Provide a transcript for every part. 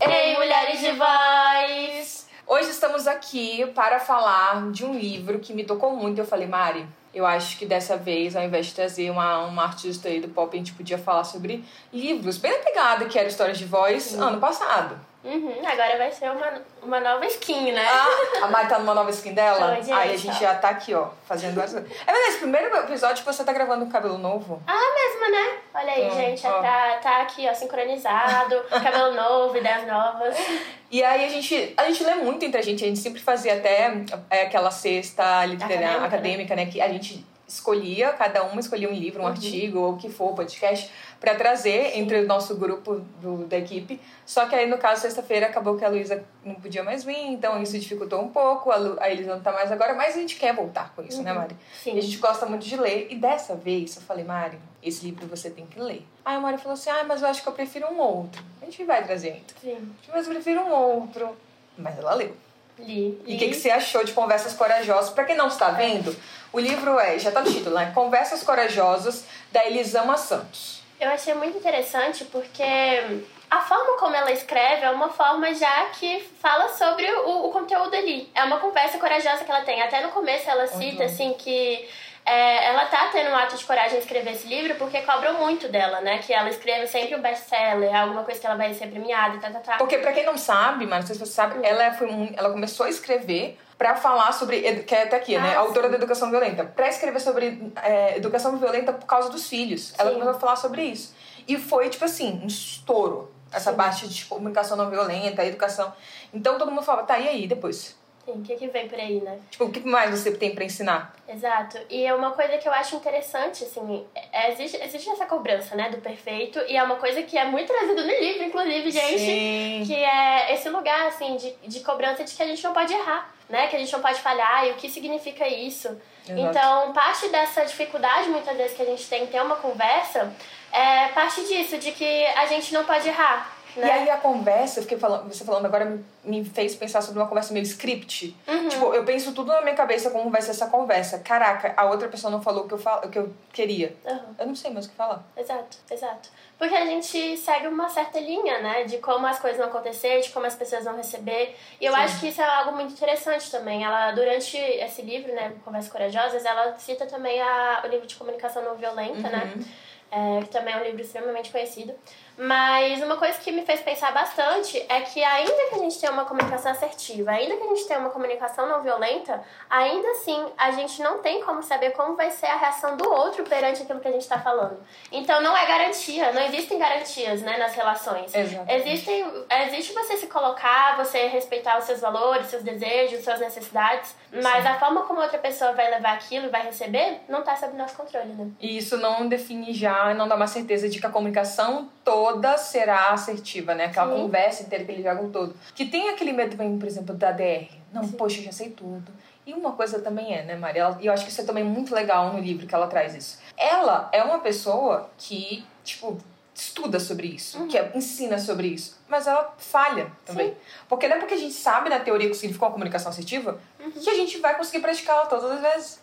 Ei, mulheres de voz! Hoje estamos aqui para falar de um livro que me tocou muito. Eu falei, Mari, eu acho que dessa vez, ao invés de trazer uma, uma artista aí do pop, a gente podia falar sobre livros. Bem na pegada que era Histórias de Voz ano passado. Uhum, agora vai ser uma, uma nova skin, né? Ah, a Mari tá numa nova skin dela? Tô, gente, Aí a gente ó. já tá aqui, ó, fazendo as. É verdade, esse primeiro episódio que você tá gravando com cabelo novo. Ah, mesmo, né? Olha aí, Ó, gente, ó. Tá, tá aqui, ó, sincronizado, cabelo novo, ideias novas. E aí a gente, a gente lê muito entre a gente, a gente sempre fazia até é, aquela cesta literária, Acadêmica, acadêmica, né? Que a gente escolhia, cada uma escolhia um livro, um Uhum. artigo, ou o que for, podcast, pra trazer entre o nosso grupo do, da equipe. Só que aí, no caso, sexta-feira acabou que a Luísa não podia mais vir, então isso dificultou um pouco, a, Lu, a Elisa não tá mais agora, mas a gente quer voltar com isso, né, Mari? Sim. E a gente gosta muito de ler. E dessa vez eu falei, Mari, esse livro você tem que ler. Aí a Mari falou assim: ah, mas eu acho que eu prefiro um outro. A gente vai trazer ainda. Sim. Mas eu prefiro um outro. Mas ela leu. Li. E o que, que você achou de Conversas Corajosas? Pra quem não está vendo, o livro é, já tá no título, né? Conversas Corajosas, da Elisama Santos. Eu achei muito interessante porque a forma como ela escreve é uma forma já que fala sobre o, o conteúdo ali. É uma conversa corajosa que ela tem. Até no começo ela cita, bom. assim, que é, ela tá tendo um ato de coragem em escrever esse livro porque cobram muito dela, né? Que ela escreve sempre um best-seller, alguma coisa que ela vai ser premiada e tá, tá, tá. Porque pra quem não sabe, mas não sei se você sabe, ela, foi um- ela começou a escrever pra falar sobre, que é até aqui, né? Ah, Autora da educação violenta. Pra escrever sobre é, educação violenta por causa dos filhos. Ela Sim. começou a falar sobre isso. E foi, tipo assim, um estouro. Essa Sim. parte de comunicação não violenta, educação. Então todo mundo falava, tá, e aí, depois? Sim, o que que vem por aí, né? Tipo, o que mais você tem pra ensinar? Exato. E é uma coisa que eu acho interessante, assim, é- existe, existe essa cobrança, né, do perfeito, e é uma coisa que é muito trazida no livro, inclusive, gente, Sim. que é esse lugar, assim, de, de cobrança de que a gente não pode errar, né, que a gente não pode falhar, e o que significa isso. Exato. Então, parte dessa dificuldade, muitas vezes, que a gente tem em ter uma conversa, é parte disso, de que a gente não pode errar, né? E aí a conversa, eu fiquei falando, você falando agora me- fez pensar sobre uma conversa meio script. Uhum. Tipo, eu penso tudo na minha cabeça como vai ser essa conversa. Caraca, a outra pessoa não falou o que eu, fal... o que eu queria. Uhum. Eu não sei mais o que falar. Exato, exato. Porque a gente segue uma certa linha, né? De como as coisas vão acontecer, de como as pessoas vão receber. E eu Sim. acho que isso é algo muito interessante também. Ela, durante esse livro, né, Conversas Corajosas, ela cita também a, o livro de comunicação não violenta, né? Uhum. É, que também é um livro extremamente conhecido. Mas uma coisa que me fez pensar bastante é que ainda que a gente tenha uma comunicação assertiva, ainda que a gente tenha uma comunicação não violenta, ainda assim a gente não tem como saber como vai ser a reação do outro perante aquilo que a gente está falando. Então não é garantia, não existem garantias né, nas relações. Existem, existe você se colocar, você respeitar os seus valores, seus desejos, suas necessidades, mas a forma como outra pessoa vai levar aquilo e vai receber não tá sob nosso controle, né? E isso não define já, não dá uma certeza de que a comunicação toda será assertiva, né? Aquela Sim. conversa inteira, aquele jogo todo. Que tem aquele medo também, por exemplo, da DR. Não, Sim. poxa, já sei tudo. E uma coisa também é, né, Maria? E eu acho que isso é também muito legal no livro que ela traz isso. Ela é uma pessoa que, tipo, estuda sobre isso, Uhum. que é- ensina sobre isso, mas ela falha também. Porque não é porque a gente sabe na teoria o que significa uma comunicação assertiva que a gente vai conseguir praticá-la todas as vezes.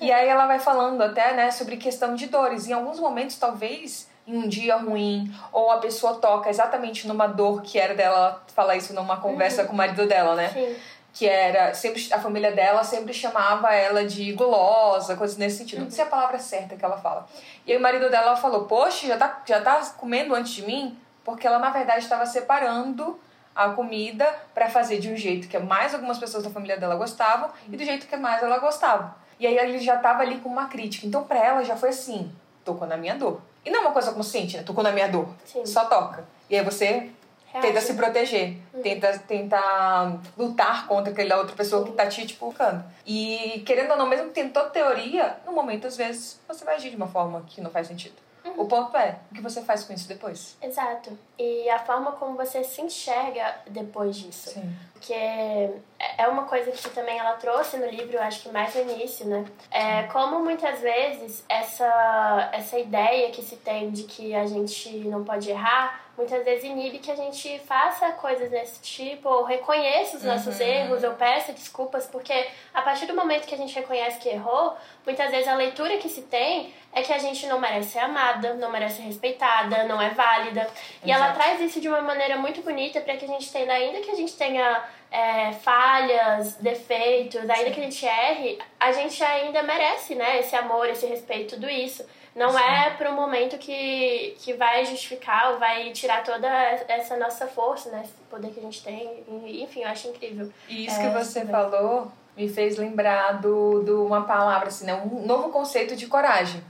E aí ela vai falando até, né, sobre questão de dores. Em alguns momentos, talvez, em um dia ruim, ou a pessoa toca exatamente numa dor que era dela ela fala isso numa conversa com o marido dela, né? Sim. Que era, sempre a família dela sempre chamava ela de gulosa, coisas nesse sentido. Não sei a palavra certa que ela fala. E aí o marido dela falou, poxa, já tá, já tá comendo antes de mim? Porque ela, na verdade, estava separando a comida pra fazer de um jeito que mais algumas pessoas da família dela gostavam e do jeito que mais ela gostava. E aí ele já tava ali com uma crítica. Então pra ela já foi assim, tocou na minha dor. E não é uma coisa consciente, né? Tocou na minha dor. Sim. Só toca. E aí você Reage. tenta se proteger, tenta, tenta lutar contra aquela outra pessoa que tá te, tipo, colocando. E querendo ou não, mesmo tendo toda teoria, no momento, às vezes, você vai agir de uma forma que não faz sentido. O ponto é, o que você faz com isso depois? Exato. E a forma como você se enxerga depois disso. Sim. porque é uma coisa que também ela trouxe no livro, acho que mais no início, né? É como muitas vezes essa, essa ideia que se tem de que a gente não pode errar, muitas vezes inibe que a gente faça coisas desse tipo, ou reconheça os nossos Uhum. erros, ou peça desculpas, porque a partir do momento que a gente reconhece que errou, muitas vezes a leitura que se tem é que a gente não merece ser amada, não merece ser respeitada, não é válida. E ela traz isso de uma maneira muito bonita para que a gente tenha, ainda que a gente tenha é, falhas, defeitos, ainda que a gente erre, a gente ainda merece, né, esse amor, esse respeito, tudo isso. Não é para um momento que, que vai justificar ou vai tirar toda essa nossa força, né, esse poder que a gente tem. Enfim, eu acho incrível. E isso É, que você também. falou me fez lembrar do, do uma palavra, assim, né? Um novo conceito de coragem.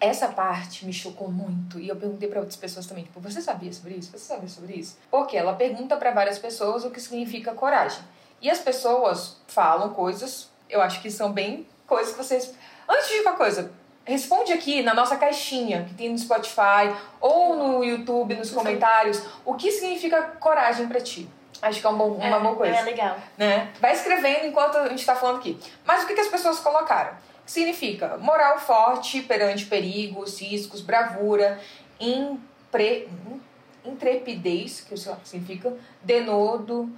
Essa parte me chocou muito e eu perguntei pra outras pessoas também, tipo, você sabia sobre isso? Você sabia sobre isso? Porque ela pergunta pra várias pessoas o que significa coragem. E as pessoas falam coisas, eu acho que são bem coisas que vocês. Antes de qualquer coisa, responde aqui na nossa caixinha que tem no Spotify ou no YouTube, nos comentários, o que significa coragem pra ti. Acho que é um bom- uma boa coisa É legal. né? Vai escrevendo enquanto a gente tá falando aqui. Mas o que, que as pessoas colocaram? Significa moral forte perante perigos, riscos, bravura, impre, intrepidez, que sei lá significa, denodo,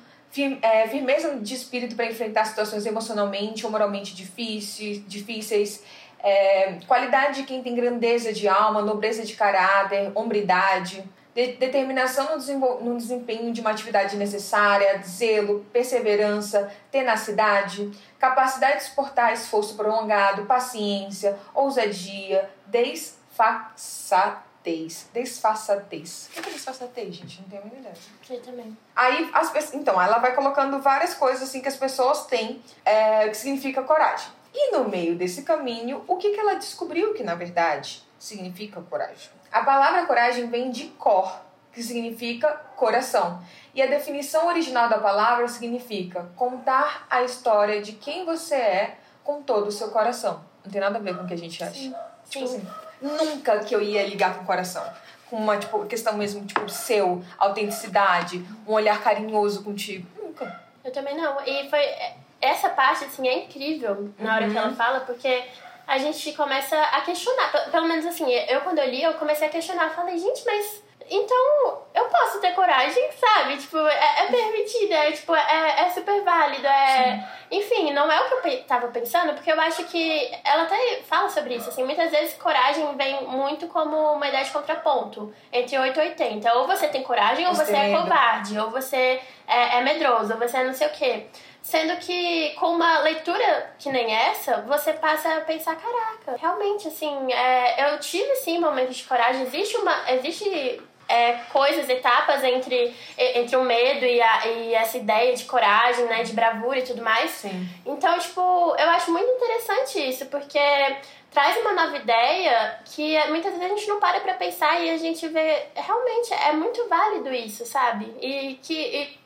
é, firmeza de espírito para enfrentar situações emocionalmente ou moralmente difíceis, difíceis é, qualidade de quem tem grandeza de alma, nobreza de caráter, hombridade, de- determinação no, no desempenho de uma atividade necessária, zelo, perseverança, tenacidade, capacidade de suportar esforço prolongado, paciência, ousadia, desfaçatez. Desfaçatez. O que é desfaçatez, gente? Não tenho a mínima ideia. Eu também. Aí, as, então, ela vai colocando várias coisas assim que as pessoas têm é, que significa coragem. E no meio desse caminho, o que, que ela descobriu que, na verdade, significa coragem? A palavra coragem vem de cor, que significa coração. E a definição original da palavra significa contar a história de quem você é com todo o seu coração. Não tem nada a ver com o que a gente acha. Sim. Tipo assim, nunca que eu ia ligar com o coração. Com uma tipo, questão mesmo, tipo, seu, autenticidade, um olhar carinhoso contigo. Nunca. Eu também não. E foi. Essa parte, assim, é incrível na hora que ela fala, porque a gente começa a questionar. Pe- Pelo menos assim, eu quando eu li, eu comecei a questionar. Falei, gente, mas. Então, eu posso ter coragem, sabe? Tipo, é, é permitido, é, tipo, é, é super válido, é... Enfim, não é o que eu tava pensando, porque eu acho que ela até fala sobre isso, assim, muitas vezes coragem vem muito como uma ideia de contraponto, entre 8 e 80. Ou você tem coragem, ou você é covarde, ou você é, é medroso, ou você é não sei o quê. Sendo que com uma leitura que nem essa, você passa a pensar, caraca, realmente, assim, é, eu tive sim momentos de coragem. Existe uma. Existe é, coisas, etapas entre, entre o medo e, a, e essa ideia de coragem, né? De bravura e tudo mais. Sim. Então, tipo, eu acho muito interessante isso, porque traz uma nova ideia que muitas vezes a gente não para pra pensar e a gente vê, realmente, é muito válido isso, sabe? E, que,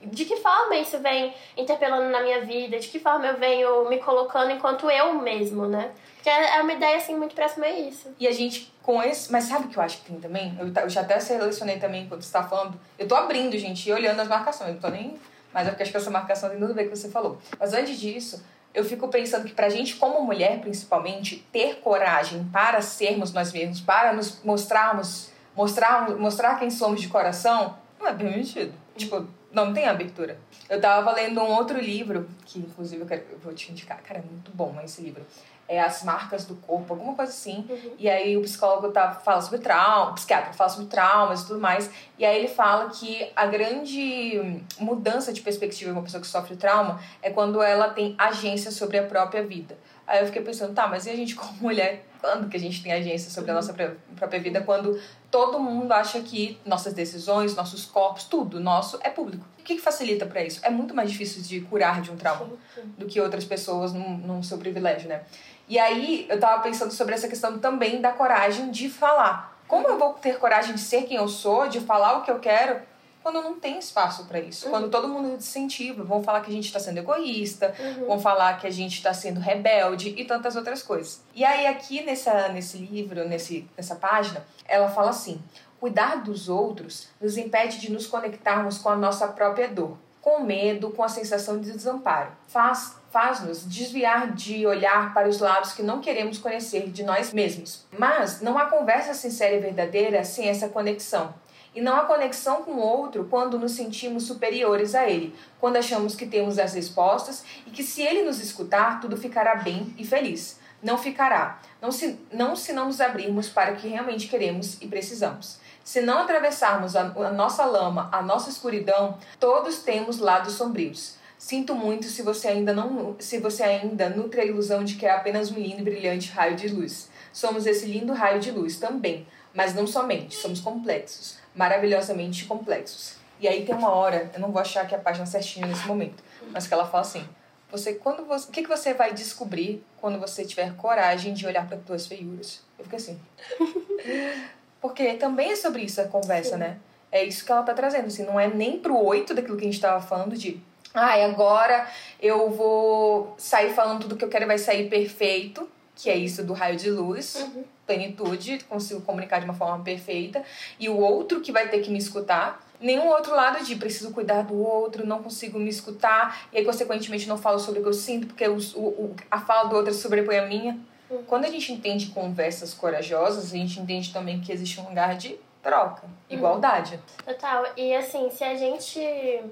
e de que forma isso vem interpelando na minha vida, de que forma eu venho me colocando enquanto eu mesmo, né? Porque é uma ideia, assim, muito próxima a isso. E a gente, com esse. Mas sabe o que eu acho que tem também? Eu, eu já até selecionei também enquanto você tá falando. Eu tô abrindo, gente, e olhando as marcações. Eu não tô nem. Mas é porque acho que essa marcação tem tudo a ver com o que você falou. Mas antes disso, eu fico pensando que pra gente, como mulher principalmente, ter coragem para sermos nós mesmos, para nos mostrarmos, mostrar, mostrar quem somos de coração, não é permitido. Tipo, não tem abertura. Eu tava lendo um outro livro, que inclusive eu, quero, eu vou te indicar. Cara, é muito bom esse livro. É As Marcas do Corpo, alguma coisa assim. E aí o psicólogo tá, fala sobre trauma, o psiquiatra fala sobre traumas e tudo mais. E aí ele fala que a grande mudança de perspectiva de uma pessoa que sofre trauma é quando ela tem agência sobre a própria vida. Aí eu fiquei pensando, tá, mas e a gente como mulher, quando que a gente tem agência sobre a nossa pró- própria vida? Quando todo mundo acha que nossas decisões, nossos corpos, tudo nosso é público. O que, que facilita pra isso? É muito mais difícil de curar de um trauma do que outras pessoas num, num seu privilégio, né? E aí eu tava pensando sobre essa questão também da coragem de falar. Como eu vou ter coragem de ser quem eu sou, de falar o que eu quero, quando não tem espaço pra isso? Quando todo mundo incentiva, vão falar que a gente tá sendo egoísta, vão falar que a gente tá sendo rebelde e tantas outras coisas. E aí aqui nessa, nesse livro, nesse, nessa página, ela fala assim: cuidar dos outros nos impede de nos conectarmos com a nossa própria dor. Com medo, com a sensação de desamparo. Faz faz-nos desviar de olhar para os lados que não queremos conhecer de nós mesmos. Mas não há conversa sincera e verdadeira sem essa conexão. E não há conexão com o outro quando nos sentimos superiores a ele, quando achamos que temos as respostas e que se ele nos escutar, tudo ficará bem e feliz. Não ficará, não se não, se não nos abrirmos para o que realmente queremos e precisamos. Se não atravessarmos a, a nossa lama, a nossa escuridão, todos temos lados sombrios. Sinto muito se você ainda não, se você ainda nutre a ilusão de que é apenas um lindo e brilhante raio de luz. Somos esse lindo raio de luz também, mas não somente, somos complexos, maravilhosamente complexos. E aí tem uma hora, eu não vou achar que a página certinha nesse momento, mas que ela fala assim: você quando você, o que que você vai descobrir quando você tiver coragem de olhar para tuas feiuras? Eu fico assim. Porque também é sobre isso a conversa, Sim. né? É isso que ela tá trazendo, assim, não é nem pro oito daquilo que a gente tava falando de Ai, agora eu vou sair falando tudo que eu quero e vai sair perfeito, que é isso do raio de luz, plenitude, consigo comunicar de uma forma perfeita, e o outro que vai ter que me escutar. Nenhum outro lado de preciso cuidar do outro, não consigo me escutar, e aí, consequentemente, não falo sobre o que eu sinto, porque o, o- a fala do outro sobrepõe a minha. Quando a gente entende conversas corajosas, a gente entende também que existe um lugar de troca, igualdade. Total. E assim, se a gente.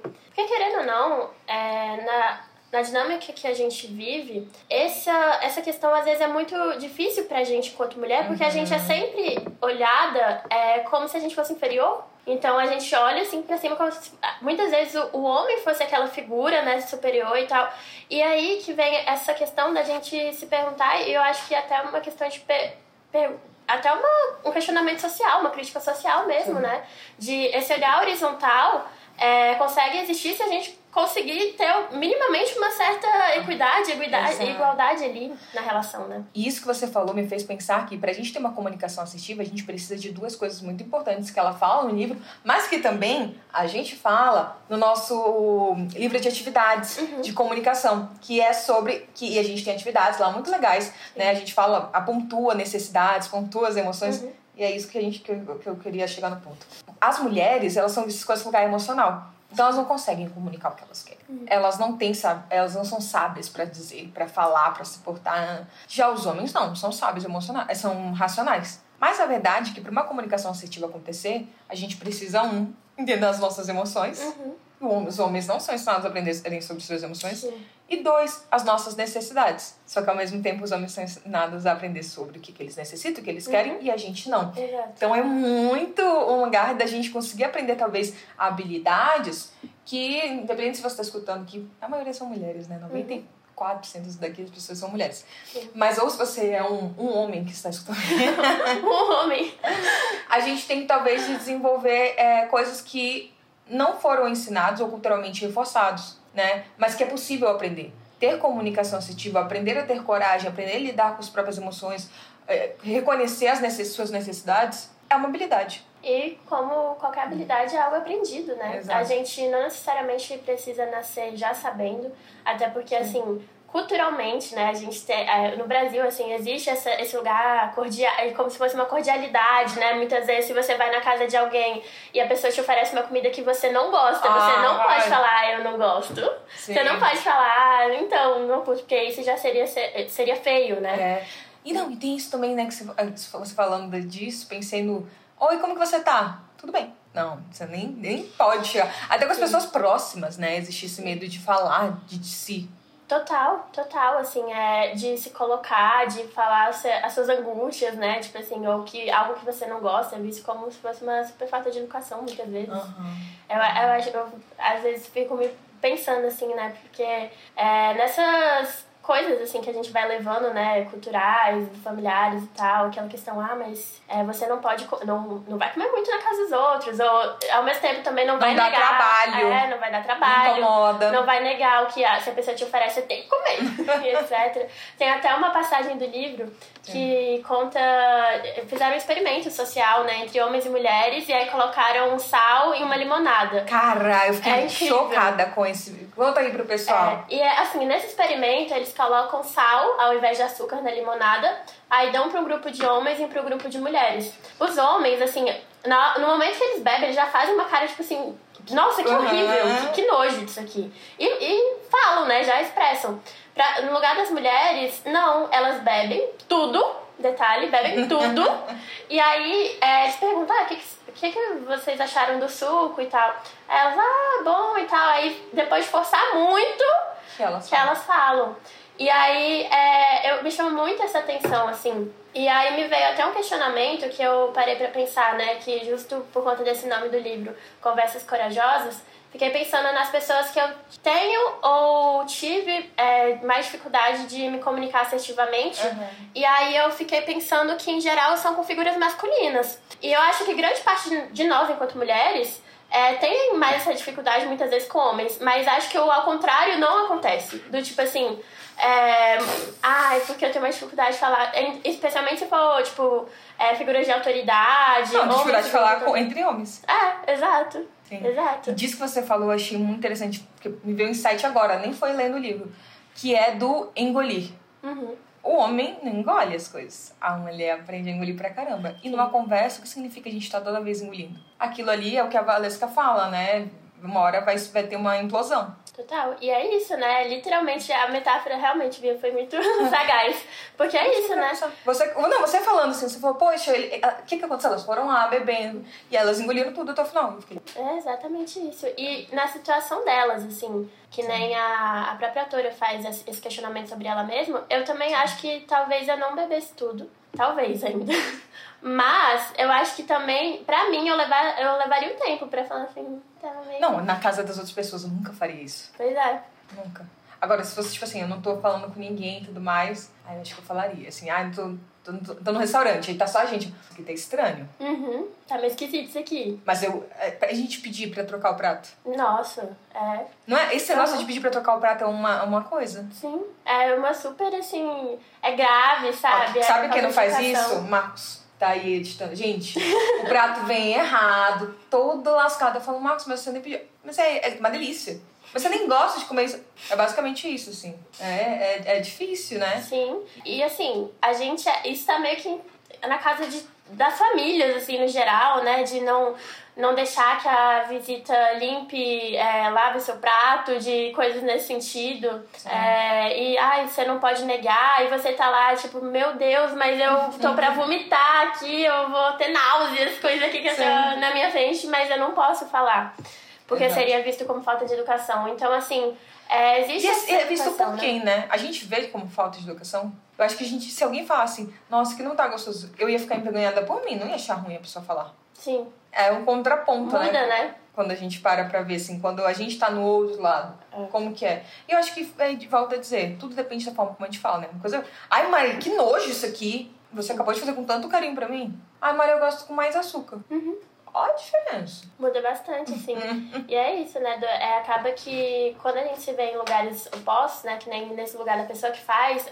Porque querendo ou não, é, na, na dinâmica que a gente vive, essa, essa questão às vezes é muito difícil pra gente enquanto mulher, porque a gente é sempre olhada é, como se a gente fosse inferior. Então a gente olha assim pra cima como se muitas vezes o, o homem fosse aquela figura, né, superior e tal. E aí que vem essa questão da gente se perguntar, e eu acho que até uma questão de per, per- até uma, um questionamento social, uma crítica social mesmo, né? De esse olhar horizontal é, consegue existir se a gente conseguir ter minimamente uma certa equidade, equidade igualdade ali na relação, né? E isso que você falou me fez pensar que para a gente ter uma comunicação assertiva, a gente precisa de duas coisas muito importantes que ela fala no livro, mas que também a gente fala no nosso livro de atividades de comunicação, que é sobre que e a gente tem atividades lá muito legais, né? A gente fala, a pontua necessidades, pontua as emoções, e é isso que a gente que eu, que eu queria chegar no ponto. As mulheres, elas são vistas com esse lugar emocional. Então elas não conseguem comunicar o que elas querem. Elas não têm, elas não são sábias pra dizer, pra falar, pra se portar. Já os homens não, são sábios emocionais, são racionais. Mas a verdade é que para uma comunicação assertiva acontecer, a gente precisa um entender as nossas emoções. O- Os homens não são ensinados a aprenderem sobre suas emoções. Sim. E dois, as nossas necessidades. Só que ao mesmo tempo os homens são ensinados a aprender sobre o que, que eles necessitam, o que eles querem, e a gente não. Exato. Então é muito um lugar da gente conseguir aprender, talvez, habilidades que, independente se você está escutando, que a maioria são mulheres, né? 94% daqui das pessoas são mulheres. Sim. Mas ou se você é um, um homem que está escutando, Um homem. a gente tem que talvez de desenvolver é, coisas que não foram ensinados ou culturalmente reforçados, né? Mas que é possível aprender. Ter comunicação assertiva, aprender a ter coragem, aprender a lidar com as próprias emoções, é, reconhecer as necess suas necessidades, é uma habilidade. E como qualquer habilidade é algo aprendido, né? Exato. A gente não necessariamente precisa nascer já sabendo, até porque, assim, culturalmente, né, a gente tem, é, no Brasil, assim, existe essa, esse lugar cordial, é como se fosse uma cordialidade, né? Muitas vezes, se você vai na casa de alguém e a pessoa te oferece uma comida que você não gosta, Ah, você não vai. pode falar, "Ah, eu não gosto. Sim. Você não pode falar, "Ah, então, não curto, porque isso já seria, ser- seria feio, né? É. E não, e tem isso também, né, que você, antes você falando disso, pensei no. Oi, como que você tá? Tudo bem. Não, você nem, nem pode chegar. Até com as pessoas próximas, né? Existe esse medo de falar de, de si. Total, total, assim, é de se colocar, de falar as suas angústias, né? Tipo assim, ou que algo que você não gosta é visto como se fosse uma super falta de educação, muitas vezes. Eu, eu, acho- eu, às vezes fico me pensando assim, né? Porque é, nessas coisas assim que a gente vai levando, né, culturais, familiares e tal, aquela questão, ah, mas é, você não pode, não, não vai comer muito na casa dos outros, ou ao mesmo tempo também não, Não vai dá negar, trabalho. é, não vai dar trabalho, Incomoda. não vai negar o que a, se a pessoa te oferece, você tem que comer, e etc. Tem até uma passagem do livro que conta. Fizeram um experimento social, né, entre homens e mulheres, e aí colocaram sal em uma limonada. Cara, eu fiquei É chocada com esse. Conta aí pro pessoal. É, e é assim, nesse experimento eles colocam sal ao invés de açúcar na limonada, aí dão para um grupo de homens e para um grupo de mulheres. Os homens, assim, no momento que eles bebem, eles já fazem uma cara, tipo assim, nossa, que Uhum. horrível, que, que nojo disso aqui. E, e falam, né? Já expressam. Pra, no lugar das mulheres, não, elas bebem tudo, detalhe, bebem tudo. e aí é, eles perguntam, ah, o que, que, que, vocês acharam do suco e tal? Aí elas, ah, bom e tal. Aí depois de forçar muito, Que elas que elas falam. E aí é, eu me chama muito essa atenção, assim. E aí me veio até um questionamento que eu parei pra pensar, né? Que justo por conta desse nome do livro, Conversas Corajosas, fiquei pensando nas pessoas que eu tenho ou tive é, mais dificuldade de me comunicar assertivamente. Uhum. E aí eu fiquei pensando que, em geral, são com figuras masculinas. E eu acho que grande parte de nós, enquanto mulheres, é, tem mais essa dificuldade muitas vezes com homens. Mas acho que o ao contrário não acontece. Do tipo assim... É, ai, porque eu tenho mais dificuldade de falar, especialmente se for, tipo, é, figuras de autoridade. Não, homens dificuldade de falar com, entre homens. É, exato. Sim. Exato. E disso que você falou, eu achei muito interessante, porque me veio um insight agora, nem foi lendo o livro, que é do engolir. Uhum. O homem não engole as coisas. A mulher aprende a engolir pra caramba. E numa conversa, o que significa a gente estar toda vez engolindo? Aquilo ali é o que a Valesca fala, né? Uma hora vai, vai ter uma implosão. Total. E é isso, né? Literalmente, a metáfora realmente Bia, foi muito sagaz. Porque é isso, né? Você, não, você falando assim, você falou, poxa, o que, que aconteceu? Elas foram lá bebendo e elas engoliram tudo até o final. É exatamente isso. E na situação delas, assim, que nem a, a própria autora faz esse esse questionamento sobre ela mesma, eu também acho que talvez eu não bebesse tudo. Talvez ainda. Mas eu acho que também, pra mim, eu, levar, eu levaria um tempo pra falar assim, também. não, na casa das outras pessoas eu nunca faria isso. Pois é. Nunca. Agora, se fosse tipo assim, eu não tô falando com ninguém e tudo mais, aí eu acho que eu falaria assim, ah, tô, tô, tô, tô no restaurante, aí tá só a gente. Isso aqui tá estranho. Uhum. Tá meio esquisito isso aqui. Mas eu. É, pra gente pedir pra trocar o prato. Nossa, é. Não é? Esse negócio Uhum. de pedir pra trocar o prato é uma, uma coisa. Sim. É uma super, assim. É grave, sabe? Ó, É sabe quem não faz isso? Marcos. Tá aí editando. Gente, o prato vem errado, todo lascado. Eu falo, Marcos, mas você nem pediu. Mas é, é uma delícia. Mas você nem gosta de comer isso. É basicamente isso, assim. É, é, é difícil, né? Sim. E assim, a gente. é- Isso tá meio que na casa de, das famílias, assim, no geral, né? De não, não deixar que a visita limpe, é, lave seu prato, de coisas nesse sentido. É, e, ai, você não pode negar. E você tá lá, tipo, meu Deus, mas eu tô pra vomitar aqui, eu vou ter náuseas, coisas aqui que na minha frente, mas eu não posso falar. Porque Exato. seria visto como falta de educação. Então, assim, é, existe E essa é, visto por né? quem, né? A gente vê como falta de educação. Eu acho que a gente, se alguém falar assim, nossa, que não tá gostoso, eu ia ficar envergonhada por mim, não ia achar ruim a pessoa falar. Sim. É um contraponto, Muda, né? né? Quando a gente para pra ver, assim, quando a gente tá no outro lado, É. como que é. E eu acho que, é, volta a dizer, tudo depende da forma como a gente fala, né? Uma coisa, ai, Maria, que nojo isso aqui. Você acabou de fazer com tanto carinho pra mim. Ai, Maria, eu gosto com mais açúcar. Uhum. Olha a diferença. Muda bastante, assim. E é isso, né? É, acaba que quando a gente se vê em lugares opostos, né? Que nem nesse lugar da pessoa que faz,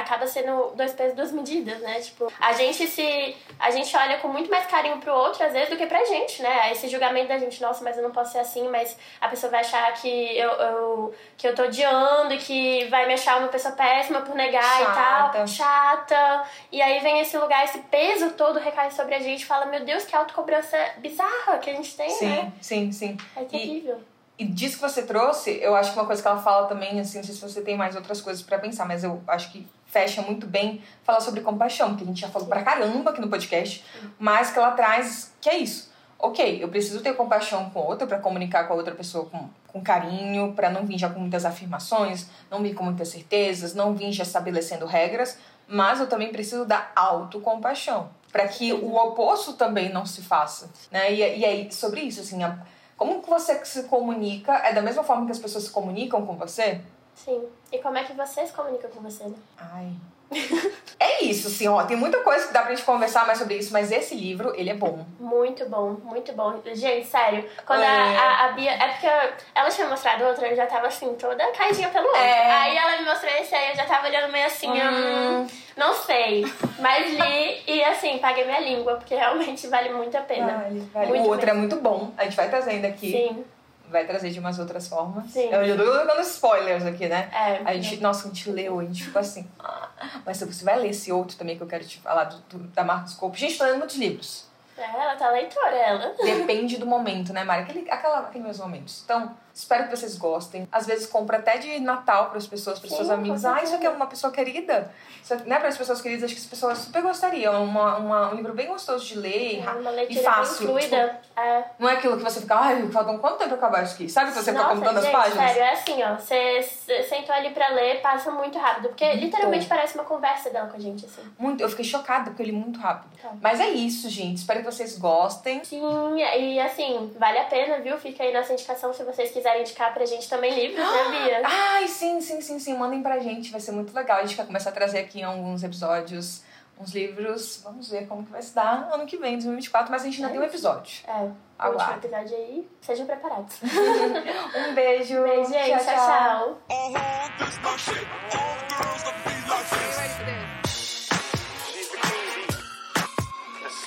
acaba sendo dois pesos, duas medidas, né? Tipo, a gente se. A gente olha com muito mais carinho pro outro, às vezes, do que pra gente, né? Esse julgamento da gente, nossa, mas eu não posso ser assim, mas a pessoa vai achar que eu, eu, que eu tô odiando e que vai me achar uma pessoa péssima por negar e Chata. tal. Chata. E aí vem esse lugar, esse peso todo recai sobre a gente e fala, meu Deus, que autocobrança bizarra que a gente tem, né? Sim, sim, sim. É terrível. E disso que você trouxe, eu acho que uma coisa que ela fala também, assim, não sei se você tem mais outras coisas pra pensar, mas eu acho que fecha muito bem falar sobre compaixão, que a gente já falou pra caramba aqui no podcast, mas que ela traz que é isso. Ok, eu preciso ter compaixão com outra pra comunicar com a outra pessoa com, com carinho, pra não vir já com muitas afirmações, não vir com muitas certezas, não vir já estabelecendo regras, mas eu também preciso da autocompaixão, para que o oposto também não se faça, né? E, e aí sobre isso, assim, a, como que você se comunica? É da mesma forma que as pessoas se comunicam com você? Sim. E como é que você se comunica com você, né? Ai. é isso, assim, ó. Tem muita coisa que dá pra gente conversar mais sobre isso, mas esse livro, ele é bom. Muito bom, muito bom. Gente, sério, quando É. a, a, a Bia. É porque ela tinha mostrado outra, eu já tava assim, toda caidinha pelo outro. É. Aí ela me mostrou esse aí, eu já tava olhando meio assim, hum, não sei. Mas li e assim, paguei minha língua, porque realmente vale muito a pena. Vale, vale. Muito o outro mesmo. é muito bom. A gente vai trazendo aqui. Sim, Vai trazer de umas outras formas. Sim. Eu já tô dando spoilers aqui, né? é. A gente, nossa, a gente leu, a gente ficou assim. "Ah". Mas você vai ler esse outro também que eu quero te falar, do, do- da Marcos Corpo. Gente, tô lendo muitos livros. É, ela tá leitora, ela. Depende do momento, né, Mari? Aquele, aquela, aqueles meus momentos. Então, espero que vocês gostem. Às vezes compra até de Natal para as pessoas, para Sim, seus amigos. Ah, isso aqui é uma pessoa querida. Isso, né, para as pessoas queridas, acho que as pessoas super gostariam. É uma, uma- um livro bem gostoso de ler É uma e fácil. bem fluida. É. Tipo, não é aquilo que você fica, ai, faltam quanto tempo pra acabar isso aqui? Sabe que você fica contando gente, as páginas? sério, é assim, ó. Você sentou ali pra ler, passa muito rápido. Porque literalmente parece uma conversa dela com a gente, assim. Muito, eu fiquei chocada porque eu li muito rápido. Tá. Mas é isso, gente. Espero que vocês gostem. Sim, e assim, vale a pena, viu? Fica aí nossa indicação se vocês quiserem quiserem indicar pra gente também livros, né, Bia? Ai, sim, sim, sim, sim. Mandem pra gente, vai ser muito legal. A gente vai começar a trazer aqui alguns episódios, uns livros. Vamos ver como que vai se dar ano que vem, 2024, mas a gente ainda é. tem um episódio. É. Agora. O episódio aí, sejam preparados. um beijo. Beijo, gente. Tchau, tchau.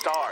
tchau.